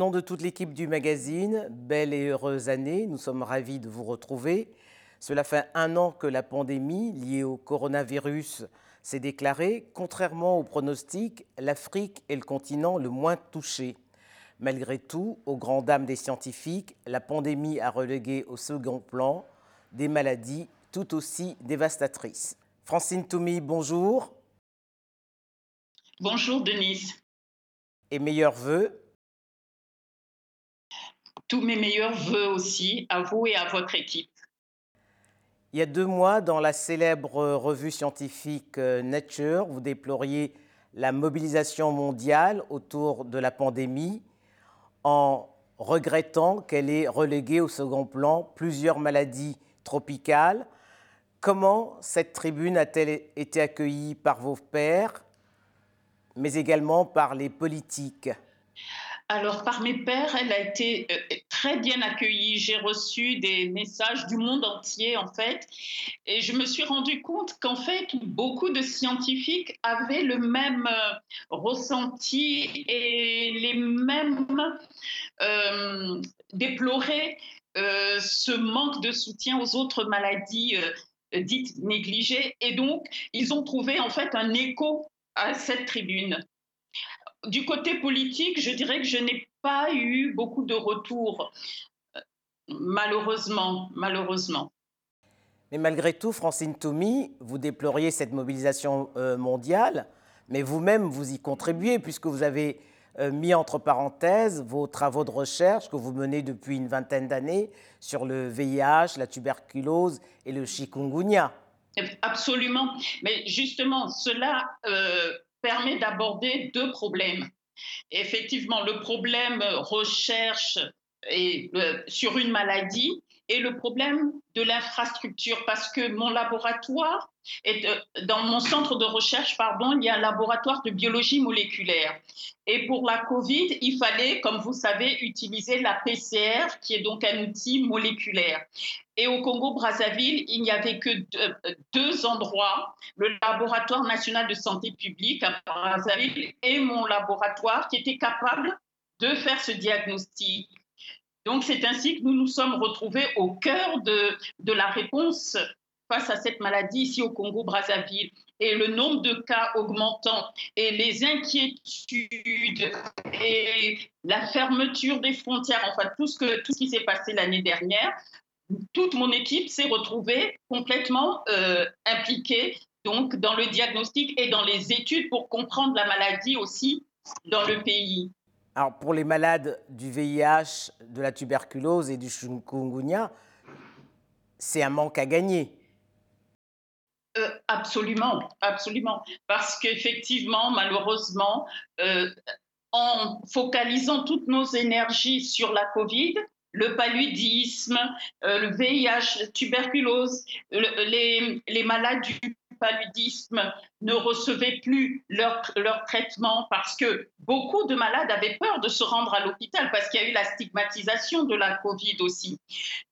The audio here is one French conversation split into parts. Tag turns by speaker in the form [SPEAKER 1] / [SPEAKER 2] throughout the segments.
[SPEAKER 1] Au nom de toute l'équipe du magazine, belle et heureuse année, nous sommes ravis de vous retrouver. Cela fait un an que la pandémie liée au coronavirus s'est déclarée. Contrairement aux pronostics, l'Afrique est le continent le moins touché. Malgré tout, aux grandes dames des scientifiques, la pandémie a relégué au second plan des maladies tout aussi dévastatrices. Francine Toumi, bonjour.
[SPEAKER 2] Bonjour Denise.
[SPEAKER 1] Et meilleurs voeux
[SPEAKER 2] tous mes meilleurs voeux aussi à vous et à votre équipe.
[SPEAKER 1] Il y a deux mois, dans la célèbre revue scientifique euh, Nature, vous déploriez la mobilisation mondiale autour de la pandémie en regrettant qu'elle ait relégué au second plan plusieurs maladies tropicales. Comment cette tribune a-t-elle été accueillie par vos pairs, mais également par les politiques?
[SPEAKER 2] Alors, par mes pères, elle a été euh, très bien accueillie. J'ai reçu des messages du monde entier, en fait. Et je me suis rendu compte qu'en fait, beaucoup de scientifiques avaient le même euh, ressenti et les mêmes euh, déploraient ce manque de soutien aux autres maladies dites négligées. Et donc, ils ont trouvé en fait un écho à cette tribune du côté politique, je dirais que je n'ai pas eu beaucoup de retours, euh, malheureusement, malheureusement.
[SPEAKER 1] Mais malgré tout, Francine Toumi, vous déploriez cette mobilisation euh, mondiale, mais vous-même, vous y contribuez, puisque vous avez euh, mis entre parenthèses vos travaux de recherche que vous menez depuis une vingtaine d'années sur le VIH, la tuberculose et le chikungunya.
[SPEAKER 2] Absolument. Mais justement, cela permet d'aborder deux problèmes. Effectivement, le problème recherche euh, sur une maladie et le problème de l'infrastructure parce que mon laboratoire est dans mon centre de recherche pardon il y a un laboratoire de biologie moléculaire. Et pour la Covid il fallait comme vous savez utiliser la PCR qui est donc un outil moléculaire. Et au Congo Brazzaville il n'y avait que deux, endroits le laboratoire national de santé publique à Brazzaville et mon laboratoire qui étaient capables de faire ce diagnostic donc c'est ainsi que nous nous sommes retrouvés au cœur de, de la réponse face à cette maladie ici au Congo-Brazzaville. Et le nombre de cas augmentant et les inquiétudes et la fermeture des frontières, enfin tout ce, que, tout ce qui s'est passé l'année dernière, toute mon équipe s'est retrouvée complètement euh, impliquée donc dans le diagnostic et dans les études pour comprendre la maladie aussi dans le pays.
[SPEAKER 1] Alors pour les malades du VIH, de la tuberculose et du chikungunya, c'est un manque à gagner.
[SPEAKER 2] Euh, absolument, absolument. Parce qu'effectivement, malheureusement, euh, en focalisant toutes nos énergies sur la Covid, le paludisme, euh, le VIH, la tuberculose, les, les malades du paludisme ne recevaient plus leur, traitement parce que beaucoup de malades avaient peur de se rendre à l'hôpital parce qu'il y a eu la stigmatisation de la Covid aussi.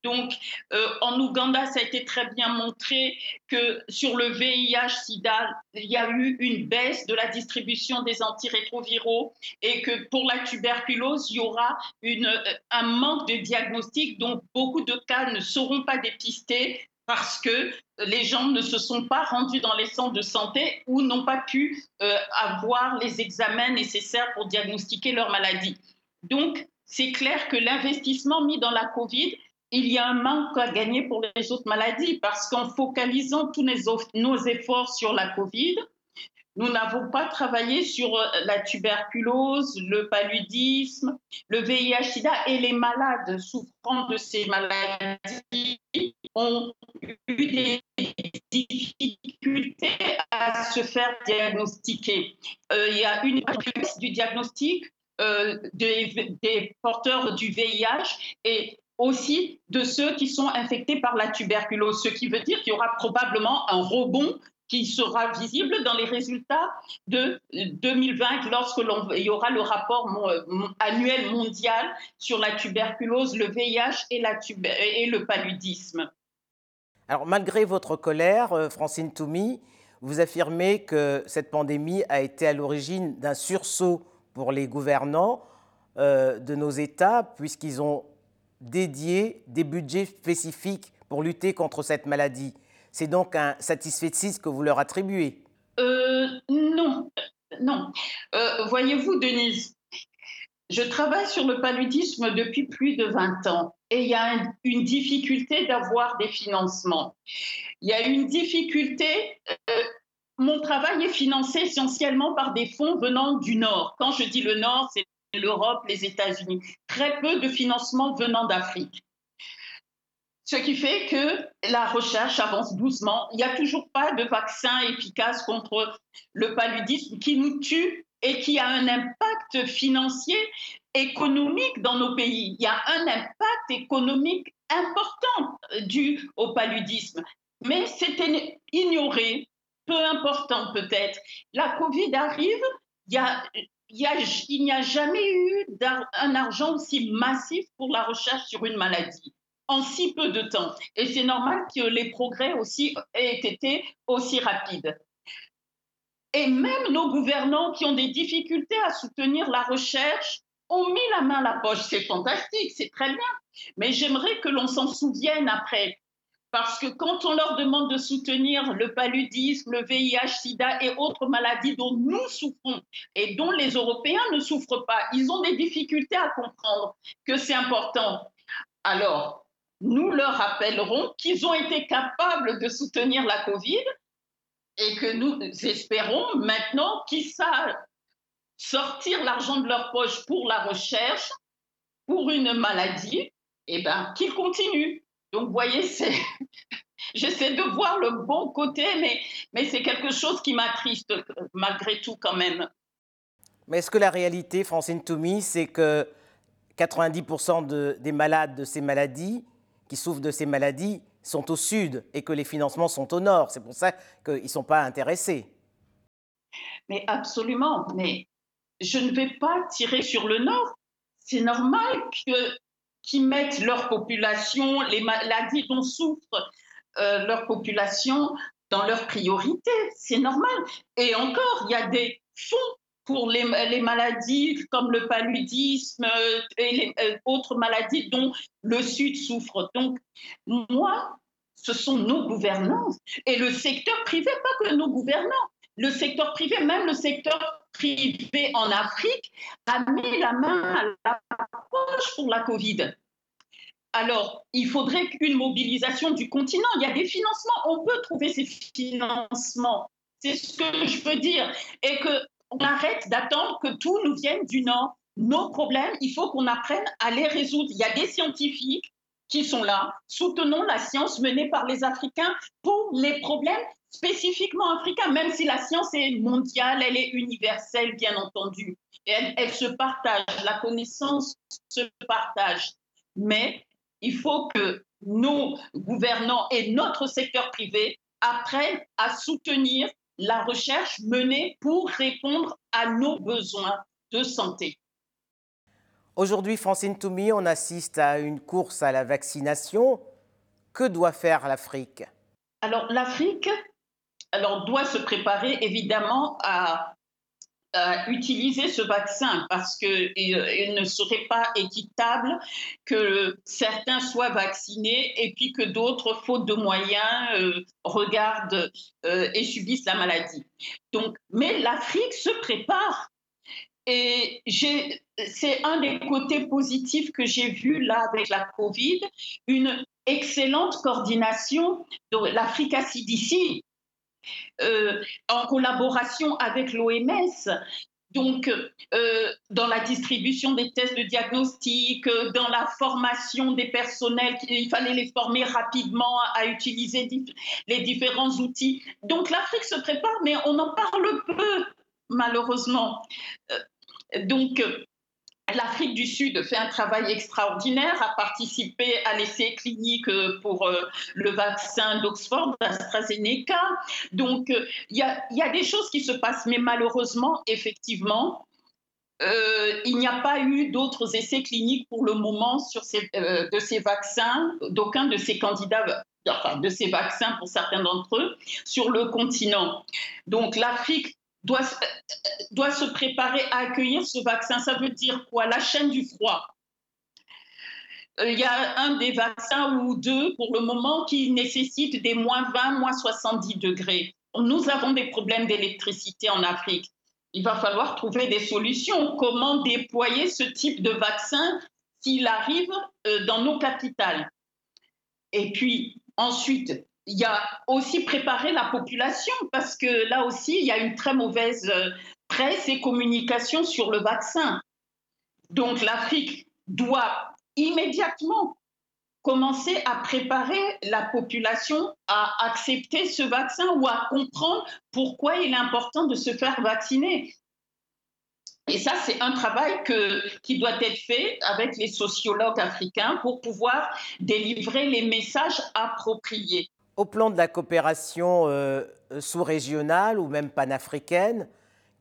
[SPEAKER 2] Donc, euh, en Ouganda, ça a été très bien montré que sur le VIH-Sida, il y a eu une baisse de la distribution des antirétroviraux et que pour la tuberculose, il y aura une, un manque de diagnostic, donc beaucoup de cas ne seront pas dépistés parce que les gens ne se sont pas rendus dans les centres de santé ou n'ont pas pu euh, avoir les examens nécessaires pour diagnostiquer leur maladie. Donc, c'est clair que l'investissement mis dans la COVID, il y a un manque à gagner pour les autres maladies parce qu'en focalisant tous nos efforts sur la COVID, nous n'avons pas travaillé sur euh, la tuberculose, le paludisme, le VIH-Sida et les malades souffrant de ces maladies ont eu des difficultés à se faire diagnostiquer. Euh, il y a une du diagnostic euh, des, porteurs du VIH et aussi de ceux qui sont infectés par la tuberculose, ce qui veut dire qu'il y aura probablement un rebond qui sera visible dans les résultats de 2020 lorsque il y aura le rapport annuel mondial sur la tuberculose, le VIH et le paludisme.
[SPEAKER 1] Alors malgré votre colère, euh, Francine Toumi, vous affirmez que cette pandémie a été à l'origine d'un sursaut pour les gouvernants de nos États, puisqu'ils ont dédié des budgets spécifiques pour lutter contre cette maladie. C'est donc un satisfait que vous leur attribuez?
[SPEAKER 2] Non, non. Voyez-vous, Denise, je travaille sur le paludisme depuis plus de 20 ans et il y a une difficulté d'avoir des financements. Il y a une difficulté. Euh, mon travail est financé essentiellement par des fonds venant du Nord. Quand je dis le Nord, c'est l'Europe, les États-Unis. Très peu de financements venant d'Afrique. Ce qui fait que la recherche avance doucement. Il n'y a toujours pas de vaccin efficace contre le paludisme qui nous tue et qui a un impact financier, économique dans nos pays. Il y a un impact économique important dû au paludisme. Mais c'était ignoré, peu important peut-être. La Covid arrive, il n'y a jamais eu un argent aussi massif pour la recherche sur une maladie en si peu de temps. Et c'est normal que les progrès aussi aient été aussi rapides. Et même nos gouvernants qui ont des difficultés à soutenir la recherche ont mis la main à la poche. C'est fantastique, c'est très bien. Mais j'aimerais que l'on s'en souvienne après. Parce que quand on leur demande de soutenir le paludisme, le VIH, SIDA et autres maladies dont nous souffrons et dont les Européens ne souffrent pas, ils ont des difficultés à comprendre que c'est important. Alors, nous leur rappellerons qu'ils ont été capables de soutenir la Covid et que nous espérons maintenant qu'ils savent sortir l'argent de leur poche pour la recherche, pour une maladie, et eh ben, qu'ils continuent. Donc, vous voyez, c'est... j'essaie de voir le bon côté, mais, c'est quelque chose qui m'attriste malgré tout quand même.
[SPEAKER 1] Mais est-ce que la réalité, Francine Toumi, c'est que 90% de, des malades de ces maladies, qui souffrent de ces maladies, sont au sud et que les financements sont au nord. C'est pour ça qu'ils ne sont pas intéressés.
[SPEAKER 2] Mais absolument. Mais je ne vais pas tirer sur le nord. C'est normal qu'ils mettent leur population, les maladies dont souffrent euh, leur population, dans leur priorité. C'est normal. Et encore, il y a des fonds pour les, maladies comme le paludisme et les euh, autres maladies dont le Sud souffre. Donc, moi, ce sont nos gouvernants et le secteur privé, pas que nos gouvernants. Le secteur privé, même le secteur privé en Afrique, a mis la main à la poche pour la Covid. Alors, il faudrait qu'une mobilisation du continent. Il y a des financements, on peut trouver ces financements. C'est ce que je peux dire. Et que on arrête d'attendre que tout nous vienne du Nord. Nos problèmes, il faut qu'on apprenne à les résoudre. Il y a des scientifiques qui sont là. Soutenons la science menée par les Africains pour les problèmes spécifiquement africains, même si la science est mondiale, elle est universelle, bien entendu. Elle, elle se partage, la connaissance se partage. Mais il faut que nos gouvernants et notre secteur privé apprennent à soutenir la recherche menée pour répondre à nos besoins de santé.
[SPEAKER 1] Aujourd'hui, Francine Toumi, on assiste à une course à la vaccination. Que doit faire l'Afrique?
[SPEAKER 2] Alors l'Afrique alors, doit se préparer évidemment à, utiliser ce vaccin parce qu'il euh, ne serait pas équitable que certains soient vaccinés et puis que d'autres, faute de moyens, euh, regardent euh, et subissent la maladie. Donc, mais l'Afrique se prépare. Et c'est un des côtés positifs que j'ai vu là avec la Covid, une excellente coordination de l'Africa CDC, euh, en collaboration avec l'OMS. Donc, euh, dans la distribution des tests de diagnostic, euh, dans la formation des personnels, il fallait les former rapidement à utiliser les différents outils. Donc, l'Afrique se prépare, mais on en parle peu, malheureusement. donc, L'Afrique du Sud fait un travail extraordinaire, a participé à l'essai clinique euh, pour euh, le vaccin d'Oxford, AstraZeneca. Donc, euh, il y, a, des choses qui se passent, mais malheureusement, effectivement, il n'y a pas eu d'autres essais cliniques pour le moment sur ces, de ces vaccins, d'aucun de ces candidats, enfin de ces vaccins pour certains d'entre eux, sur le continent. Donc l'Afrique doit, doit se préparer à accueillir ce vaccin. Ça veut dire quoi? La chaîne du froid. Il y a un des vaccins ou deux pour le moment qui nécessitent des moins 20, moins 70 degrés. Nous avons des problèmes d'électricité en Afrique. Il va falloir trouver des solutions. Comment déployer ce type de vaccin s'il arrive dans nos capitales? Et puis ensuite, il y a aussi préparer la population parce que là aussi, il y a une très mauvaise euh, presse et communication sur le vaccin. Donc l'Afrique doit immédiatement commencer à préparer la population à accepter ce vaccin ou à comprendre pourquoi il est important de se faire vacciner. Et ça, c'est un travail qui doit être fait avec les sociologues africains pour pouvoir délivrer les messages appropriés.
[SPEAKER 1] Au plan de la coopération euh, sous-régionale ou même panafricaine,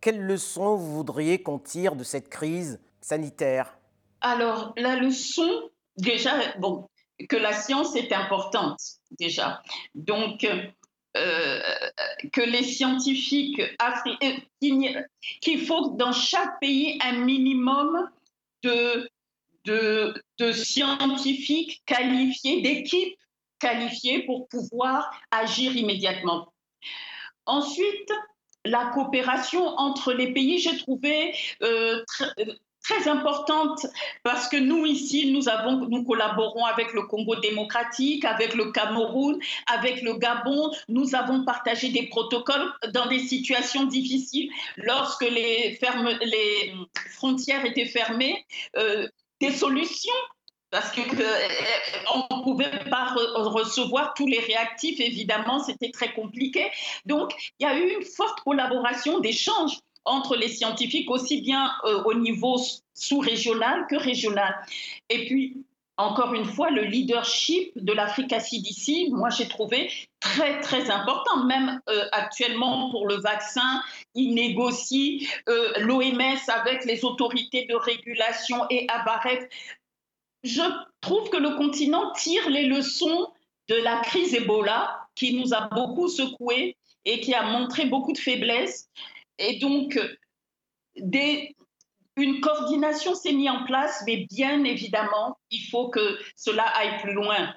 [SPEAKER 1] quelles leçons vous voudriez qu'on tire de cette crise sanitaire?
[SPEAKER 2] Alors, la leçon, déjà, bon, que la science est importante, déjà. Donc, euh, que les scientifiques africains, euh, qu'il faut dans chaque pays un minimum de, de, de scientifiques qualifiés, d'équipes qualifiés pour pouvoir agir immédiatement. Ensuite, la coopération entre les pays, j'ai trouvé euh, très importante parce que nous ici, nous, avons, nous collaborons avec le Congo démocratique, avec le Cameroun, avec le Gabon. Nous avons partagé des protocoles dans des situations difficiles lorsque les, fermes, les frontières étaient fermées. Euh, des solutions parce qu'on ne pouvait pas recevoir tous les réactifs, évidemment, c'était très compliqué. Donc, il y a eu une forte collaboration, d'échange entre les scientifiques, aussi bien euh, au niveau sous-régional que régional. Et puis, encore une fois, le leadership de l'Afrique CDC, moi j'ai trouvé très très important. Même euh, actuellement pour le vaccin, il négocie euh, l'OMS avec les autorités de régulation et Abaret je trouve que le continent tire les leçons de la crise Ebola qui nous a beaucoup secoué et qui a montré beaucoup de faiblesses. Et donc, une coordination s'est mise en place, mais bien évidemment, il faut que cela aille plus loin.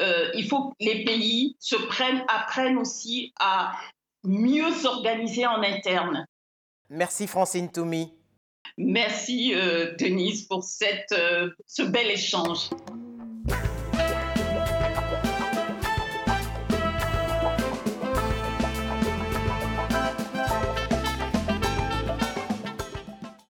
[SPEAKER 2] Euh, il faut que les pays se prennent, apprennent aussi à mieux s'organiser en interne.
[SPEAKER 1] Merci Francine Toumi.
[SPEAKER 2] Merci euh, Denise pour cette, euh, ce bel échange.